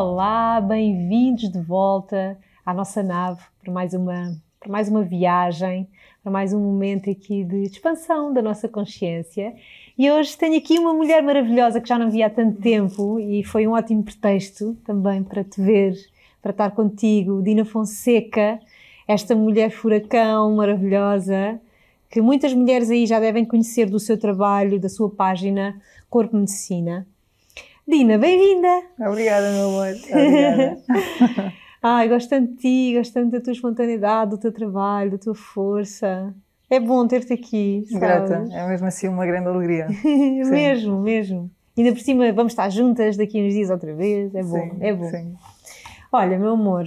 Olá, bem-vindos de volta à nossa nave para mais uma, para mais uma viagem, para mais um momento aqui de expansão da nossa consciência. E hoje tenho aqui uma mulher maravilhosa que já não vi há tanto tempo e foi um ótimo pretexto também para te ver, para estar contigo, Dina Fonseca, esta mulher furacão maravilhosa, que muitas mulheres aí já devem conhecer do seu trabalho, da sua página Corpo Medicina. Dina, bem-vinda! Obrigada, meu amor. Obrigada. Ai, gosto tanto de ti, gosto tanto da tua espontaneidade, do teu trabalho, da tua força. É bom ter-te aqui. Sabes? Grata, é mesmo assim uma grande alegria. mesmo, mesmo. Ainda por cima vamos estar juntas daqui uns dias outra vez. É bom, sim, é bom. Sim. Olha, meu amor,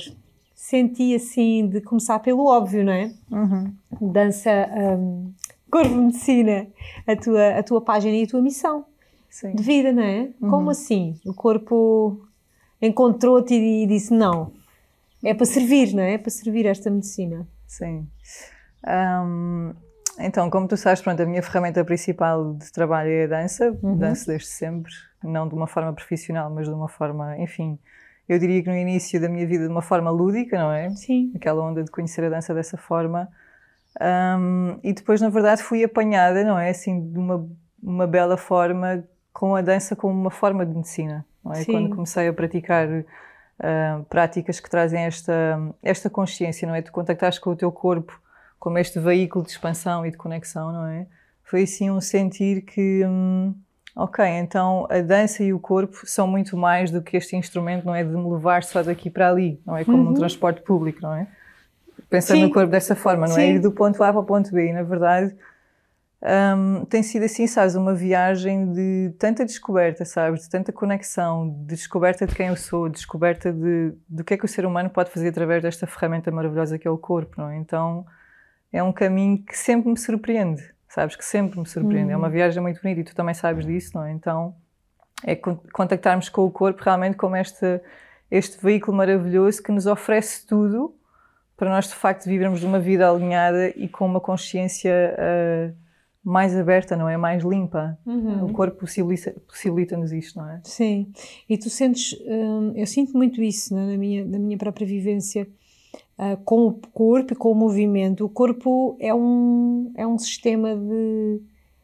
senti assim de começar pelo óbvio, não é? Uhum. Dança, um, corpo medicina, a tua, a tua página e a tua missão. Sim. de vida, não é? Uhum. Como assim? O corpo encontrou-te e disse: não, é para servir, não é? É para servir esta medicina. Sim. Um, então, como tu sabes, pronto, a minha ferramenta principal de trabalho é a dança. Uhum. Danço desde sempre, não de uma forma profissional, mas de uma forma, enfim, eu diria que no início da minha vida de uma forma lúdica, não é? Sim. Aquela onda de conhecer a dança dessa forma. Um, e depois, na verdade, fui apanhada, não é? Assim, de uma, uma bela forma com a dança como uma forma de medicina. Não é? Quando comecei a praticar uh, práticas que trazem esta, esta consciência, não é? Tu contactares com o teu corpo como este veículo de expansão e de conexão, não é? Foi assim um sentir que, hum, ok, então a dança e o corpo são muito mais do que este instrumento, não é? De me levar só daqui para ali, não é? Como uhum. um transporte público, não é? Pensando Sim. no corpo dessa forma, não é? Sim. é? Ir do ponto A para o ponto B. E, na verdade, um, tem sido assim, sabes, uma viagem de tanta descoberta, sabes, de tanta conexão, de descoberta de quem eu sou, de descoberta de, do que é que o ser humano pode fazer através desta ferramenta maravilhosa que é o corpo, não é? Então é um caminho que sempre me surpreende, sabes, que sempre me surpreende. Uhum. É uma hum. viagem muito bonita e tu também sabes disso, não é? Então é contactarmos com o corpo realmente como este, este veículo maravilhoso que nos oferece tudo para nós de facto vivermos uma vida alinhada e com uma consciência. Uh, mais aberta, não é? Mais limpa. Uhum. O corpo possibilita-nos possibilita isto, não é? Sim. E tu sentes, hum, eu sinto muito isso é? na, minha, na minha própria vivência uh, com o corpo e com o movimento. O corpo é um, é um sistema de,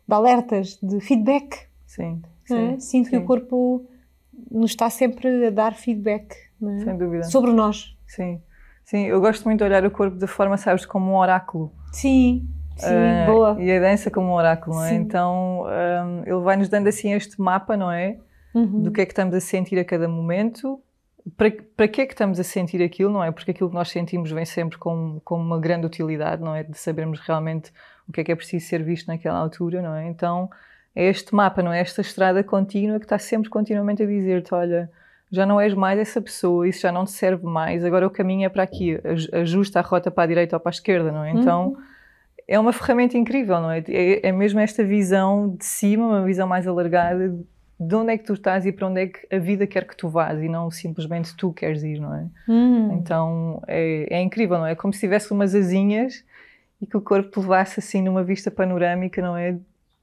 de alertas, de feedback. Sim. É? Sinto sim. que o corpo nos está sempre a dar feedback. É? Sem dúvida. Sobre nós. Sim. Sim, eu gosto muito de olhar o corpo de forma, sabes, como um oráculo. Sim, Sim, uh, boa. E a dança como um oráculo, não é? Então um, ele vai nos dando assim este mapa, não é? Uhum. Do que é que estamos a sentir a cada momento, para, para que é que estamos a sentir aquilo, não é? Porque aquilo que nós sentimos vem sempre com, com uma grande utilidade, não é? De sabermos realmente o que é que é preciso ser visto naquela altura, não é? Então é este mapa, não é? Esta estrada contínua que está sempre continuamente a dizer-te: olha, já não és mais essa pessoa, isso já não te serve mais, agora o caminho é para aqui, ajusta a rota para a direita ou para a esquerda, não é? Então. Uhum é uma ferramenta incrível, não é? é? É mesmo esta visão de cima, uma visão mais alargada de onde é que tu estás e para onde é que a vida quer que tu vás e não simplesmente tu queres ir, não é? Hum. Então é, é, incrível, não é? É como se tivesse umas asinhas e que o corpo te levasse assim numa vista panorâmica, não é?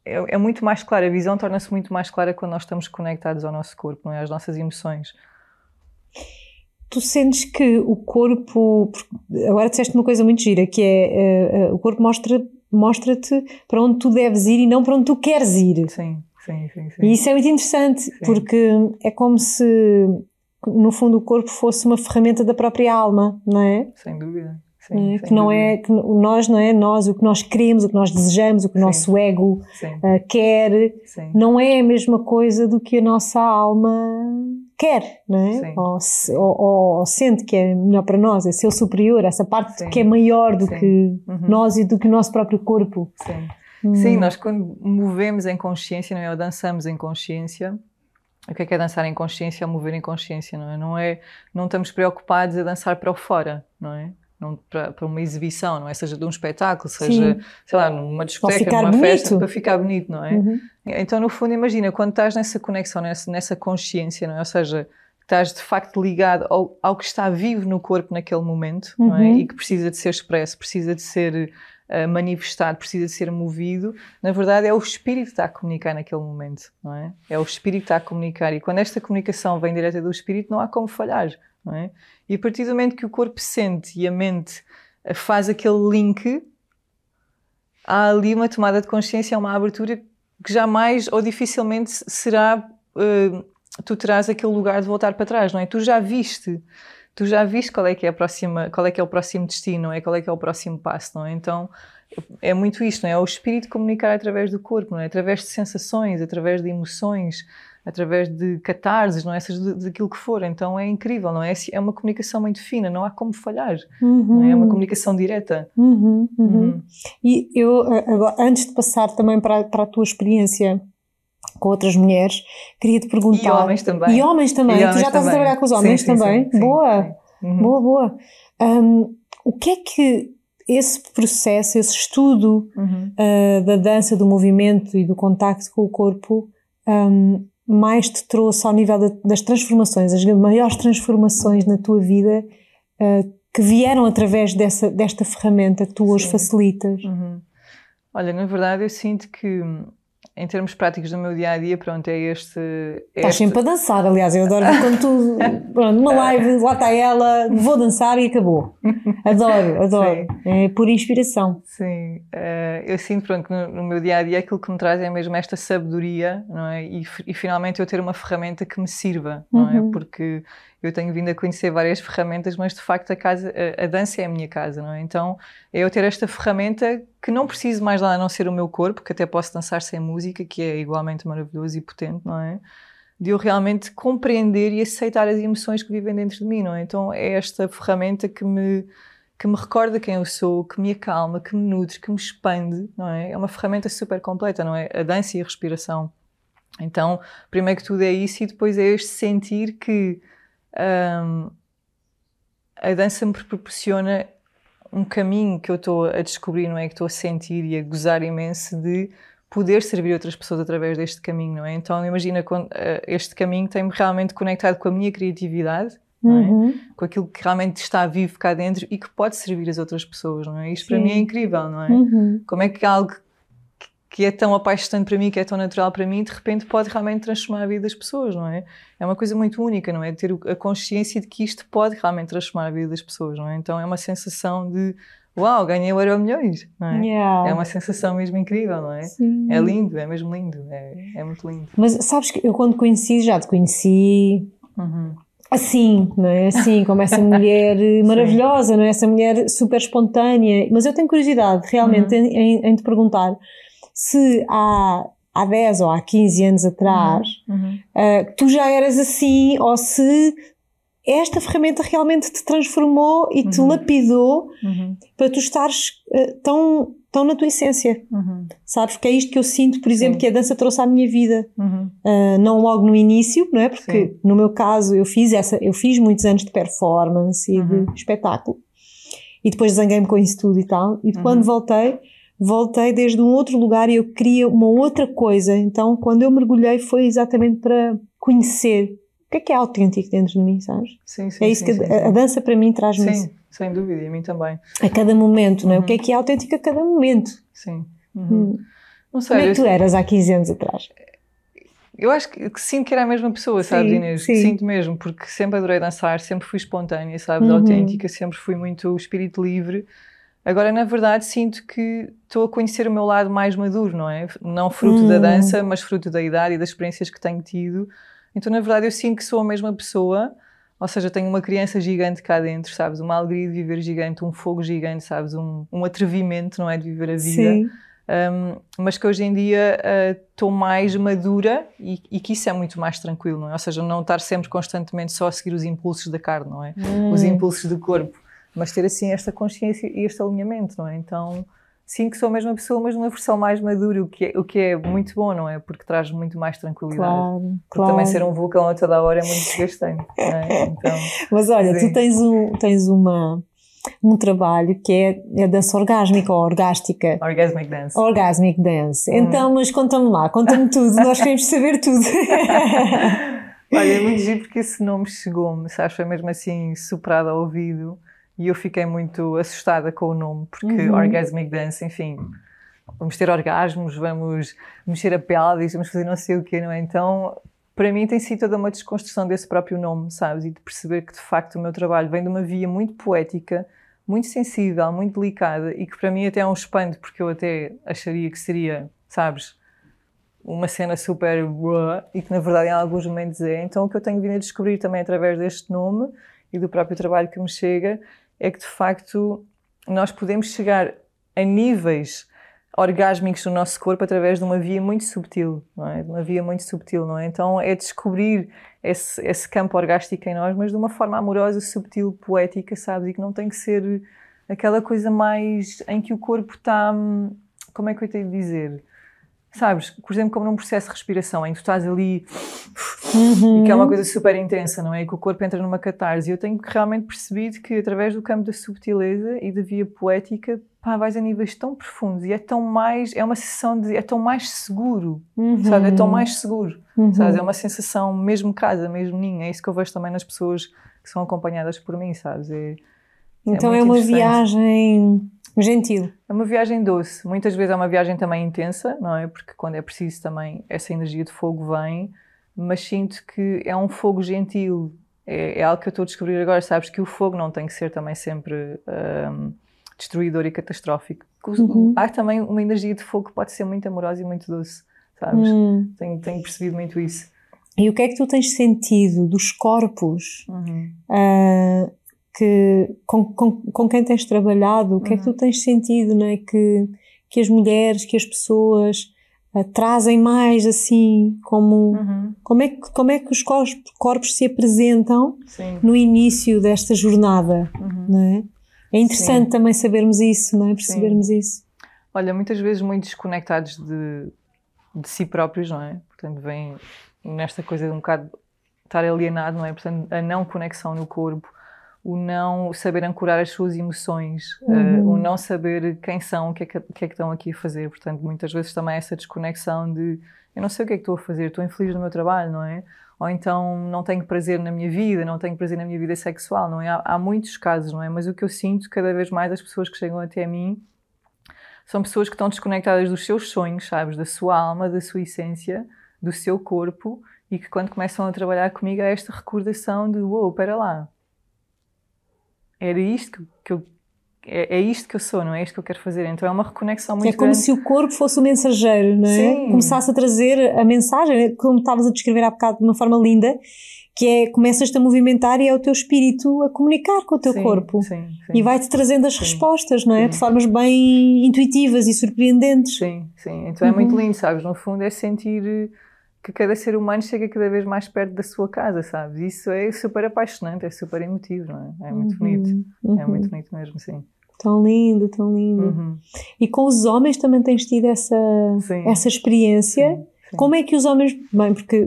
É, é muito mais clara, a visão torna-se muito mais clara quando nós estamos conectados ao nosso corpo, não é? Às nossas emoções tu sentes que o corpo. Agora disseste uma coisa muito gira, que é uh, o corpo mostra, mostra-te para onde tu deves ir e não para onde tu queres ir. Sim, sim, sim. sim. E isso é muito interessante, sim. porque é como se, no fundo, o corpo fosse uma ferramenta da própria alma, não é? Sem dúvida. Sim, é, que não é que nós não é nós o que nós queremos o que nós desejamos o que o nosso ego uh, quer não é a mesma coisa do que a nossa alma quer não é? Ou, ou, ou, sente que é melhor para nós é seu superior essa parte que é maior do que uhum. nós e do que o nosso próprio corpo. Sim. Hum. sim nós quando movemos em consciência não é? Ou dançamos em consciência o que é que é dançar em consciência? Ou mover em consciência não é? Não é não estamos preocupados a dançar para o fora não é para, para, uma exibição, não é? Seja de um espetáculo, seja, Sim. sei lá, numa discoteca, numa bonito. festa, para ficar bonito, não é? Uhum. Então, no fundo, imagina, quando estás nessa conexão, nessa, nessa consciência, não é? Ou seja, estás de facto ligado ao, ao que está vivo no corpo naquele momento, uhum. não é? Uhum. E que precisa de ser expresso, precisa de ser manifestado, precisa ser movido, na verdade é o espírito que está a comunicar naquele momento, não é? É o espírito que está a comunicar e quando esta comunicação vem direta do espírito não há como falhar, não é? E a partir do momento que o corpo sente e a mente uh, faz aquele link, há ali uma tomada de consciência, uma abertura que jamais ou dificilmente será uh, tu terás aquele lugar de voltar para trás, não é? Tu já viste tu já viste qual é que é a próxima, qual é que é o próximo destino, é? Qual é que é o próximo passo, não é? Então é muito isto, não é? É o espírito comunicar através do corpo, não é? Através de sensações, através de emoções, através de catarses, não é? Seja daquilo que for. Então é incrível, não é? É uma comunicação muito fina, não há como falhar. Uhum. É? é uma comunicação direta. Uhum, uhum. uhum. E eu, agora, antes de passar também para, para a tua experiência com outras mulheres, queria te perguntar. E homens também. E homens também. E homens tu já estás também. a trabalhar com os homens sim, também? Sim, sim, boa, uhum. boa, boa. Um, o que é que esse processo, esse estudo uhum. uh, da dança, do movimento e do contacto com o corpo um, mais te trouxe ao nível de, das transformações, as maiores transformações na tua vida uh, que vieram através dessa, desta ferramenta que tu hoje facilitas? Uhum. Olha, na verdade eu sinto que em termos práticos do meu dia a dia, pronto, é este. É Estás este... sempre a dançar, aliás, eu adoro quando tu. Pronto, numa live, lá está ela, vou dançar e acabou. Adoro, adoro. Sim. É por inspiração. Sim, uh, eu sinto, pronto, que no, meu dia a dia aquilo que me traz é mesmo esta sabedoria, não é? E, e finalmente eu ter uma ferramenta que me sirva, não é? uhum. é? Porque eu tenho vindo a conhecer várias ferramentas, mas de facto a, casa, a, a, dança é a minha casa, não é? Então é eu ter esta ferramenta que não preciso mais lá a não ser o meu corpo, que até posso dançar sem música, que é igualmente maravilhoso e potente, não é? De eu realmente compreender e aceitar as emoções que vivem dentro de mim, não é? Então é esta ferramenta que me que me recorda quem eu sou, que me acalma, que me nutre, que me expande, não é? É uma ferramenta super completa, não é? A dança e a respiração. Então, primeiro que tudo é isso e depois é este sentir que um, a dança me proporciona um caminho que eu estou a descobrir, não é? Que estou a sentir e a gozar imenso de poder servir outras pessoas através deste caminho, não é? Então imagina uh, este caminho tem-me realmente conectado com a minha criatividade, é? uhum. com aquilo que realmente está vivo cá dentro e que pode servir as outras pessoas, não é? Isto Sim. para mim é incrível, não é? Uhum. Como é que algo que é tão apaixonante para mim, que é tão natural para mim, de repente pode realmente transformar a vida das pessoas, não é? É uma coisa muito única, não é? Ter a consciência de que isto pode realmente transformar a vida das pessoas, não é? Então é uma sensação de uau, ganhei o Euro Milhões, não é? Yeah. É uma sensação mesmo incrível, não é? Sim. É lindo, é mesmo lindo, é, é muito lindo. Mas sabes que eu quando conheci, já te conheci uhum. assim, não é? Assim, como essa mulher maravilhosa, não é? Essa mulher super espontânea. Mas eu tenho curiosidade realmente uhum. em, em, em te perguntar se há, há 10 ou há 15 anos atrás uhum. uh, tu já eras assim ou se esta ferramenta realmente te transformou e te uhum. lapidou uhum. para tu estares uh, tão, tão na tua essência. Uhum. Sabes? Porque é isto que eu sinto, por exemplo, Sim. que a dança trouxe à minha vida. Uh, não logo no início, não é? Porque Sim. no meu caso eu fiz essa, eu fiz muitos anos de performance e de espetáculo. E depois zanguei-me com isso tudo e tal. E quando voltei, voltei desde um outro lugar e eu queria uma outra coisa. Então, quando eu mergulhei, foi exatamente para conhecer o que é que é autêntico dentro de mim, sabes? Sim, sim. É isso sim, que a, a, dança para mim traz-me Sim, sem dúvida, e a mim também. A cada momento, não é? Uhum. O que é que é autêntico a cada momento? Sim. Uhum. Hum. Não sei. Como é que tu eras há 15 anos atrás? Eu acho que, que, sinto que era a mesma pessoa, sabes, sim, Inês? Sim. Sinto mesmo, porque sempre adorei dançar, sempre fui espontânea, sabes, uhum. autêntica, sempre fui muito espírito livre. Agora, na verdade, sinto que estou a conhecer o meu lado mais maduro, não é? Não fruto hum. da dança, mas fruto da idade e das experiências que tenho tido. Então, na verdade, eu sinto que sou a mesma pessoa, ou seja, tenho uma criança gigante cá dentro, sabes? Uma alegria de viver gigante, um fogo gigante, sabes? Um, um atrevimento, não é? De viver a vida. Sim. Um, mas que hoje em dia estou uh, mais madura e, e, que isso é muito mais tranquilo, não é? Ou seja, não estar sempre constantemente só a seguir os impulsos da carne, não é? Hum. Os impulsos do corpo mas ter assim esta consciência e este alinhamento, não é? Então, sim que sou a mesma pessoa, mas numa versão mais madura, o que é, o que é muito bom, não é? Porque traz muito mais tranquilidade. Claro, Porque claro. também ser um vulcão a toda a hora é muito desgastante, é? então, mas olha, sim. tu tens, um, tens uma um trabalho que é a dança orgásmica ou orgástica. Orgasmic Dance. Orgasmic Dance. Hum. Então, mas conta-me lá, conta-me tudo, nós queremos saber tudo. Olha, é muito giro porque esse nome chegou-me, sabes? Foi mesmo assim soprado ao ouvido e eu fiquei muito assustada com o nome, porque uhum. Orgasmic Dance, enfim, vamos ter orgasmos, vamos mexer a pelvis, vamos fazer não sei o quê, não é? Então, para mim tem sido toda uma desconstrução desse próprio nome, sabes? E de perceber que de facto o meu trabalho vem de uma via muito poética, muito sensível, muito delicada e que para mim até é um espanto, porque eu até acharia que seria, sabes, uma cena super e que na verdade em alguns momentos é. Então o que eu tenho vindo a descobrir também através deste nome e do próprio trabalho que me chega é que de facto nós podemos chegar a níveis orgásmicos no nosso corpo através de uma via muito subtil, não é? De uma via muito subtil, não é? Então é descobrir esse, esse campo orgástico em nós, mas de uma forma amorosa, subtil, poética, sabes? E que não tem que ser aquela coisa mais em que o corpo está, hum, como é que eu tenho de dizer? Sabes? Por exemplo, como num processo de respiração, em que tu estás ali uhum. e que é uma coisa super intensa, não é? E que o corpo entra numa catarse. E eu tenho realmente percebido que através do campo da subtileza e da via poética, pá, vais a níveis tão profundos e é tão mais, é uma sensação de, é tão mais seguro, uhum. sabe? É tão mais seguro, uhum. sabes? É uma sensação mesmo casa, mesmo ninho. É isso que eu vejo também nas pessoas que são acompanhadas por mim, sabes? É, é então é, é uma viagem Gentil. É uma viagem doce. Muitas vezes é uma viagem também intensa, não é? Porque quando é preciso também essa energia de fogo vem, mas sinto que é um fogo gentil. É, é algo que eu estou a descobrir agora. Sabes que o fogo não tem que ser também sempre um, destruidor e catastrófico. Uhum. Há também uma energia de fogo que pode ser muito amorosa e muito doce, sabes? Uhum. Tenho, tenho percebido muito isso. E o que é que tu tens sentido dos corpos uhum. uh, que, com, com, com quem tens trabalhado, o que uhum. é que tu uhum. tens sentido, não é? Que, que as mulheres, que as pessoas uh, trazem mais assim, como, uhum. como, é que, como é que os corpos, corpos se apresentam Sim. no início desta jornada, uhum. não é? É interessante Sim. também sabermos isso, não é? Percebermos Sim. isso. Olha, muitas vezes muito desconectados de, de si próprios, não é? Portanto, vem nesta coisa de um bocado estar alienado, não é? Portanto, a não conexão no corpo, o não saber ancorar as suas emoções, uhum. uh, o não saber quem são, o que, é que, que, é que estão aqui a fazer. Portanto, muitas vezes também essa desconexão de eu não sei o que é que estou a fazer, estou infeliz no meu trabalho, não é? Ou então não tenho prazer na minha vida, não tenho prazer na minha vida sexual, não é? Há, há muitos casos, não é? Mas o que eu sinto cada vez mais as pessoas que chegam até mim são pessoas que estão desconectadas dos seus sonhos, sabes? Da sua alma, da sua essência, do seu corpo e que quando começam a trabalhar comigo há esta recordação de uou, wow, espera lá, era isto que eu é, é, isto que eu sou, não é isto que eu quero fazer. Então é uma reconexão muito É como grande. se o corpo fosse o mensageiro, não é? Sim. Começasse a trazer a mensagem, como estavas a descrever há bocado de uma forma linda, que é começas-te a movimentar e é o teu espírito a comunicar com o teu sim, corpo. Sim, sim. E vai-te trazendo as respostas, não é? De formas bem intuitivas e surpreendentes. Sim, sim. Então é muito uhum. lindo, sabes? No fundo é sentir que cada ser humano chega cada vez mais perto da sua casa, sabes? Isso é super apaixonante, é super emotivo, não é? É muito uhum, bonito, uhum. é muito bonito mesmo, sim. Tão lindo, tão lindo. Uhum. E com os homens também tens tido essa, essa experiência? Sim, sim. Como é que os homens. Bem, porque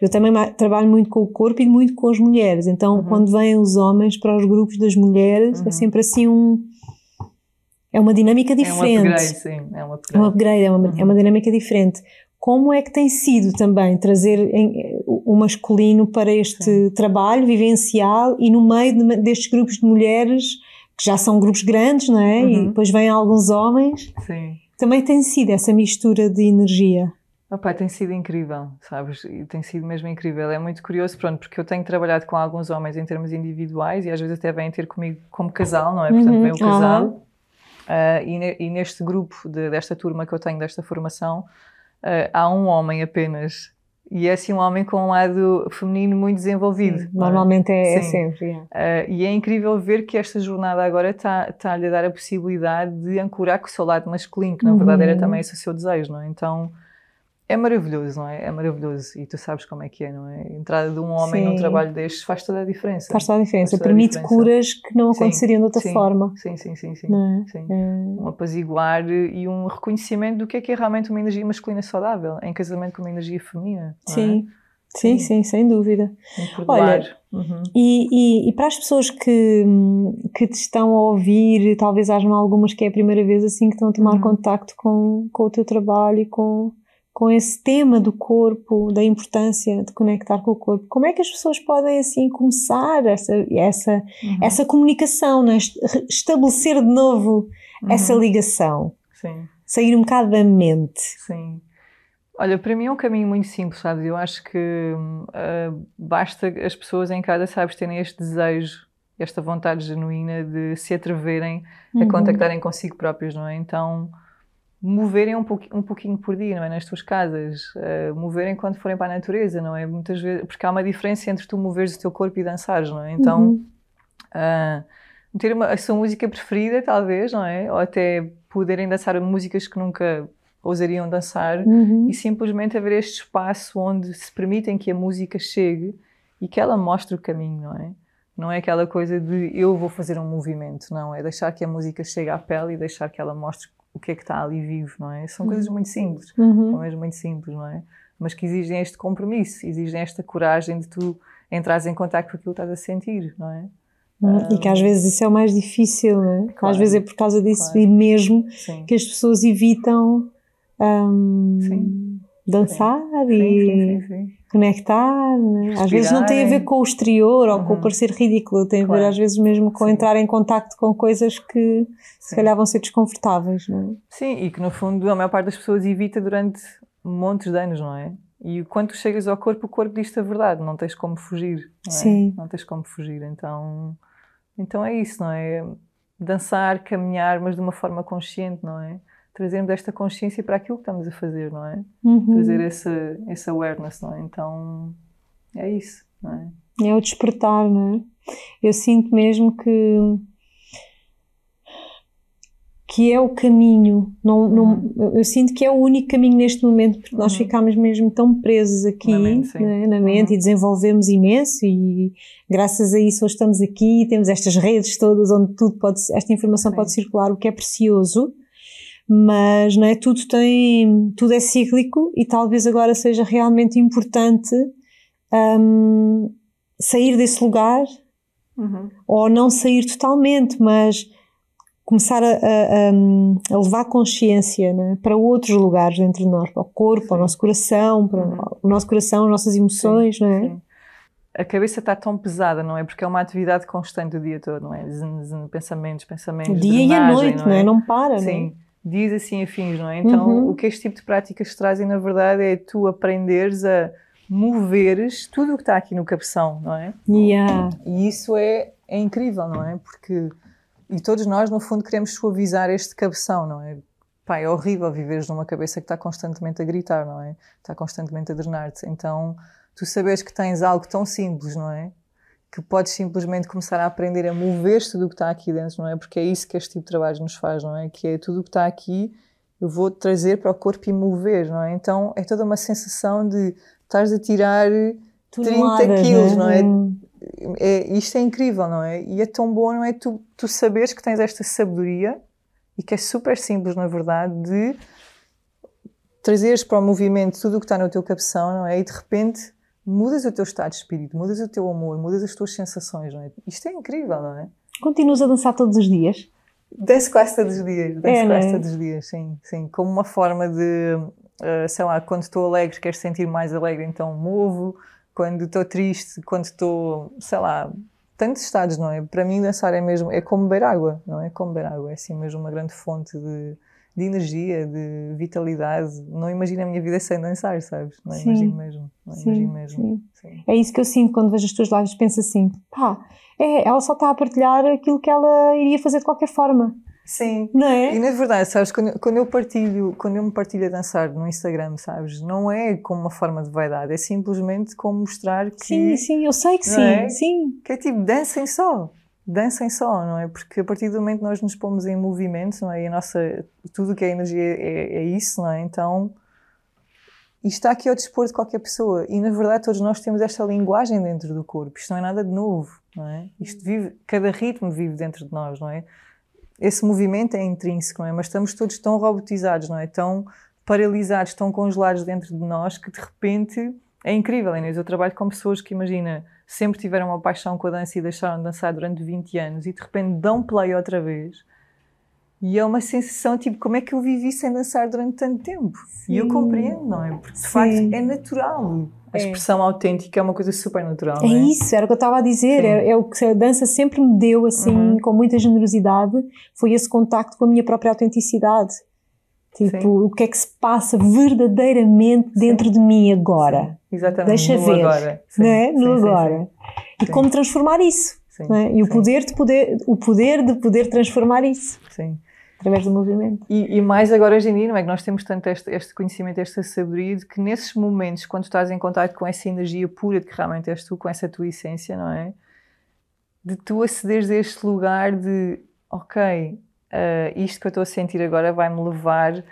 eu também trabalho muito com o corpo e muito com as mulheres, então uhum. quando vêm os homens para os grupos das mulheres é uhum. sempre assim um. É uma dinâmica diferente. É um upgrade, sim. É um upgrade. É um upgrade, é uma, é uma dinâmica diferente como é que tem sido também trazer o masculino para este Sim. trabalho vivencial e no meio de, destes grupos de mulheres, que já são grupos grandes, não é? Uhum. E depois vêm alguns homens. Sim. Também tem sido essa mistura de energia. Opa, tem sido incrível, sabes? Tem sido mesmo incrível. É muito curioso, pronto, porque eu tenho trabalhado com alguns homens em termos individuais e às vezes até vêm ter comigo como casal, não é? Portanto, uhum. vem o casal. Uhum. Uh, e, ne, e, neste grupo de, desta turma que eu tenho, desta formação, uh, há um homem apenas. E é assim um homem com um lado feminino muito desenvolvido. Sim, normalmente é, é, sempre. Uh, e é incrível ver que esta jornada agora está-lhe tá a dar a possibilidade de ancorar com o seu lado masculino, que na verdade era uhum. também esse o seu desejo, não é? Então é maravilhoso, não é? É maravilhoso. E tu sabes como é que é, não é? A entrada de um homem sim. num trabalho destes faz toda a diferença. Faz toda a diferença. Toda Permite a diferença. curas que não aconteceriam sim, de outra sim, forma. Sim, sim, sim. sim, é? É. Um apaziguar e um reconhecimento do que é que é realmente uma energia masculina saudável em casamento com uma energia feminina. Sim. É? Sim, sim, sem dúvida. Olha, uhum. e, e, e, para as pessoas que, que te estão a ouvir, talvez hajam algumas que é a primeira vez assim que estão a tomar uhum. contacto com, com o teu trabalho e com, com esse tema do corpo, da importância de conectar com o corpo, como é que as pessoas podem assim começar essa, essa, uhum. essa comunicação, né? estabelecer de novo uhum. essa ligação? Sim. Sair um bocado da mente. Sim. Olha, para mim é um caminho muito simples, sabes? Eu acho que uh, basta as pessoas em casa, sabes, terem este desejo, esta vontade genuína de se atreverem uhum. a contactarem consigo próprios, não é? Então moverem um, pouquinho, um pouquinho por dia, não é? Nas tuas casas, uh, moverem quando forem para a natureza, não é? Muitas vezes, porque há uma diferença entre tu moveres o teu corpo e dançares, não é? Então, uhum. uh, ter uma, a sua música preferida, talvez, não é? Ou até poderem dançar músicas que nunca ousariam dançar uhum. e simplesmente haver este espaço onde se permitem que a música chegue e que ela mostre o caminho, não é? Não é aquela coisa de eu vou fazer um movimento, não. É deixar que a música chegue à pele e deixar que ela mostre o que é que está ali vivo, não é? São coisas muito simples, uhum. são mesmo muito simples, não é? Mas que exigem este compromisso, exigem esta coragem de tu entrares em contato com aquilo que estás a sentir, não é? Um, e que às vezes isso é o mais difícil, não é? Claro, às vezes é por causa disso claro. e mesmo Sim. que as pessoas evitam um, dançar sim. e sim, conectar. Né? Às vezes não tem a ver com o exterior ou uhum. com o parecer ridículo, tem a ver às vezes mesmo com entrar em contacto com coisas que se calhar vão ser desconfortáveis. Não é? Sim, e que no fundo a maior parte das pessoas evita durante montes de anos, não é? E quando chegas ao corpo, o corpo diz-te a verdade, não tens como fugir. Não é? Sim. Não tens como fugir. Então, então é isso, não é? Dançar, caminhar, mas de uma forma consciente, não é? Trazermos esta consciência para aquilo que estamos a fazer, não é? Uhum. Trazer esse, esse awareness, não é? Então, é isso, não é? É o despertar, não é? Eu sinto mesmo que que é o caminho, não, não, uhum. eu sinto que é o único caminho neste momento, porque nós uhum. ficámos mesmo tão presos aqui na mente, né, na mente uhum. e desenvolvemos imenso e graças a isso hoje estamos aqui, temos estas redes todas onde tudo pode, esta informação sim. pode circular, o que é precioso, mas não é tudo tem tudo é cíclico e talvez agora seja realmente importante um, sair desse lugar uhum. ou não sair totalmente mas começar a, a, a levar consciência né, para outros lugares dentro de nós para o corpo, para o nosso coração para uhum. o nosso coração, as nossas emoções sim, não é? Sim. A cabeça está tão pesada, não é? Porque é uma atividade constante o dia todo, não é? Zen, zen, pensamentos, pensamentos. Dia e a noite, não é? Não, é? não para, Sim. não é? Dias assim afins, não é? Então, uhum. o que este tipo de práticas trazem, na verdade, é tu aprenderes a moveres tudo o que está aqui no cabeção, não é? Yeah. E isso é, é incrível, não é? Porque, e todos nós, no fundo, queremos suavizar este cabeção, não é? Pá, é horrível viveres numa cabeça que está constantemente a gritar, não é? Está constantemente a drenar-te. Então, tu sabes que tens algo tão simples, não é? Que podes simplesmente começar a aprender a mover-se tudo o que está aqui dentro, não é? Porque é isso que este tipo de trabalho nos faz, não é? Que é tudo o que está aqui, eu vou trazer para o corpo e mover, não é? Então é toda uma sensação de estás a tirar tudo 30 nada, quilos, não é? é? Isto é incrível, não é? E é tão bom, não é? Tu, tu saberes que tens esta sabedoria e que é super simples, na verdade, de trazeres para o movimento tudo o que está no teu cabeção, não é? E de repente mudas o teu estado de espírito, mudas o teu amor, mudas as tuas sensações, não é? Isto é incrível, não é? Continuas a dançar todos os dias? Danço quase todos os dias, danço é, quase é? todos os dias, sim, sim. Como uma forma de, uh, sei lá, quando estou alegre, quero sentir mais alegre, então movo. Quando estou triste, quando estou, sei lá, tantos estados, não é? Para mim dançar é mesmo, é como beber água, não é? Como beber água, é assim mesmo uma grande fonte de, de energia, de vitalidade. Não imagino a minha vida sem dançar, sabes? Não sim. imagino mesmo. Não sim, imagino mesmo. Sim. Sim. É isso que eu sinto quando vejo as tuas lives. Penso assim, pá, é, ela só está a partilhar aquilo que ela iria fazer de qualquer forma. Sim. Não é? E na verdade, sabes, quando, quando eu partilho, quando eu me partilho a dançar no Instagram, sabes, não é como uma forma de vaidade, é simplesmente como mostrar que. Sim, sim, eu sei que sim, é? sim. Que é tipo, dancem só dancem só, não é? Porque a partir do momento que nós nos pomos em movimento, não é? E a nossa, tudo que é energia é, é isso, não é? Então, isto está aqui ao dispor de qualquer pessoa. E na verdade todos nós temos esta linguagem dentro do corpo. Isto não é nada de novo, não é? Isto vive, cada ritmo vive dentro de nós, não é? Esse movimento é intrínseco, não é? Mas estamos todos tão robotizados, não é? Tão paralisados, tão congelados dentro de nós que de repente é incrível, Inês. Eu trabalho com pessoas que, imagina, sempre tiveram uma paixão com a dança e deixaram de dançar durante 20 anos e de repente dão play outra vez E é uma sensação tipo, como é que eu vivi sem dançar durante tanto tempo? Sim. E eu compreendo, não é? Porque de Sim. facto é natural. A é. expressão é. autêntica é uma coisa super natural. É, é? isso, era o que eu estava a dizer. É, é, o que a dança sempre me deu, assim, uhum. com muita generosidade, foi esse contacto com a minha própria autenticidade. Tipo, Sim. o que é que se passa verdadeiramente dentro de mim agora? Sim. Exatamente. Deixa no ver. Agora. Sim. Né? No agora. E como transformar isso. É? E o poder, de poder, o poder de poder transformar isso. Sim através do movimento. E, e, mais agora hoje em dia, não é? Que nós temos tanto este, este conhecimento, esta sabedoria, de que nesses momentos, quando estás em contato com essa energia pura de que realmente és tu, com essa tua essência, não é? De tu acederes a este lugar de, ok, uh, isto que eu estou a sentir agora vai-me levar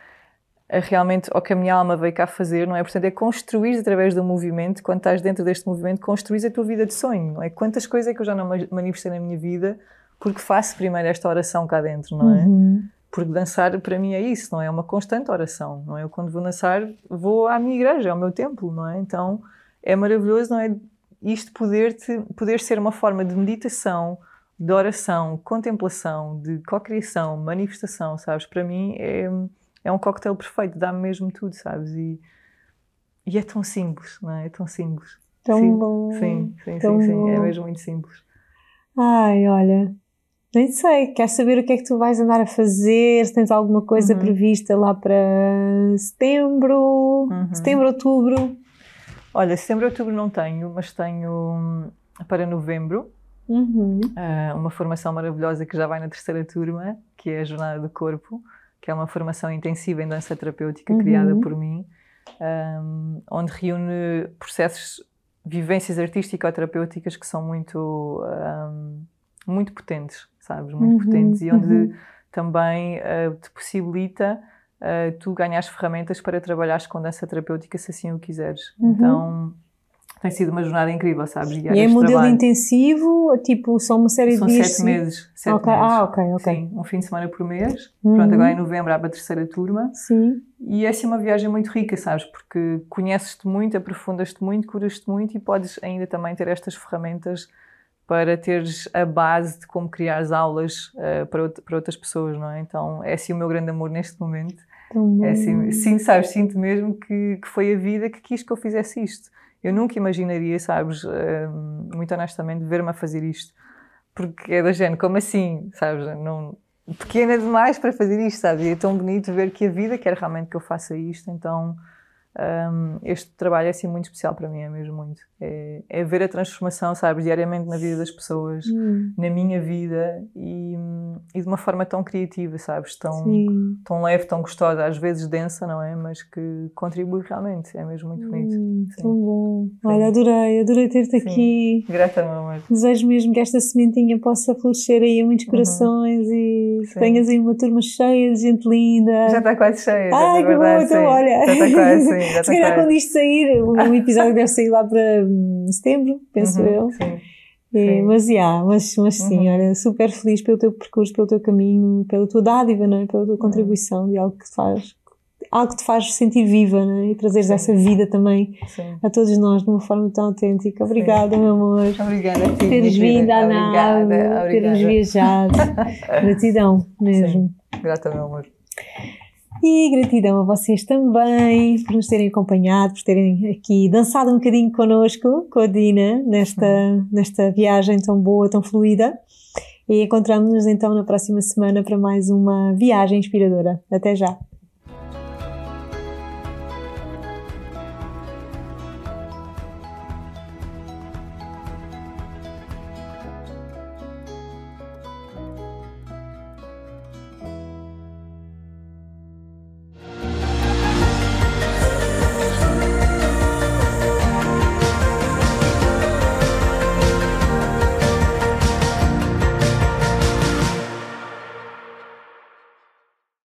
realmente que a minha alma veio cá fazer, não é? Portanto, é construir através do movimento, quando estás dentro deste movimento, construir a tua vida de sonho, não é? Quantas coisas é que eu já não manifestei na minha vida porque faço primeiro esta oração cá dentro, não é? Uhum. Porque dançar para mim é isso, não é? É uma constante oração, não é? Eu quando vou dançar vou à minha igreja, ao meu templo, não é? Então é maravilhoso, não é? Isto poder, -te, poder ser uma forma de meditação, de oração, contemplação, de cocriação, manifestação, sabes? Para mim é, é um coquetel perfeito, dá-me mesmo tudo, sabes? E, e é tão simples, não é? É tão simples. Tão sim, bom. Sim, sim, tão sim, sim, é mesmo muito simples. Ai, olha, nem sei, queres saber o que é que tu vais andar a fazer? Se tens alguma coisa uhum. prevista lá para setembro, uhum. setembro, outubro? Olha, setembro, outubro não tenho, mas tenho hum, para novembro uhum. uh, uma formação maravilhosa que já vai na terceira turma, que é a Jornada do Corpo, que é uma formação intensiva em dança terapêutica criada uhum. por mim, um, onde reúne processos, vivências artístico-terapêuticas que são muito, um, muito potentes sabes? Muito uhum, potentes e onde uhum. também uh, te possibilita uh, tu ganhar ferramentas para trabalhares com dança terapêutica se assim o quiseres. Uhum. Então tem sido uma jornada incrível, sabes? E é modelo trabalho. intensivo? Tipo, são uma série são de dias? São sete meses. Sete okay. meses. Ah, ok, ok. Sim, um fim de semana por mês. Uhum. Pronto, agora em novembro abre a terceira turma. Sim. E é assim uma viagem muito rica, sabes? Porque conheces-te muito, aprofundas-te muito, curas-te muito e podes ainda também ter estas ferramentas para teres a base de como criar as aulas uh, para, para outras pessoas, não é? Então é assim o meu grande amor neste momento. É assim, sim, sabes, sinto mesmo que, que foi a vida que quis que eu fizesse isto. Eu nunca imaginaria, sabes, uh, muito honestamente, ver-me a fazer isto. Porque é da gente, como assim, sabes? Não, pequena demais para fazer isto, sabes? E é tão bonito ver que a vida quer realmente que eu faça isto, então um, este trabalho é assim muito especial para mim, é mesmo muito. É, é ver a transformação, sabes, diariamente na vida das pessoas, hum. na minha vida e, e, de uma forma tão criativa, sabes, tão, tão leve, tão gostosa, às vezes densa, não é? Mas que contribui realmente, é mesmo muito bonito. Hum, tão bom. Sim. Olha, adorei, adorei ter-te aqui. Grata, meu amor. Desejo mesmo que esta sementinha possa florescer aí em muitos uhum. corações uhum. e que tenhas aí uma turma cheia de gente linda. Já está quase cheia. Ai, que bom, então olha. Já está quase, sim. Se calhar quando isto sair, o episódio deve sair lá para hum, setembro, penso uhum, eu. Sim. É, mas, yeah, mas, mas sim, uhum. olha, super feliz pelo teu percurso, pelo teu caminho, pela tua dádiva, não é? pela tua uhum. contribuição de algo que te faz, algo que te faz sentir viva não é? e trazeres sim. essa vida também sim. a todos nós de uma forma tão autêntica. Obrigada, meu amor. Obrigada a ti. Teres vindo à nave, teres viajado. Gratidão mesmo. Sim. Grata, meu amor. E gratidão a vocês também por nos terem acompanhado, por terem aqui dançado um bocadinho connosco, com a Dina, nesta, nesta viagem tão boa, tão fluida. E encontramos-nos então na próxima semana para mais uma viagem inspiradora. Até já!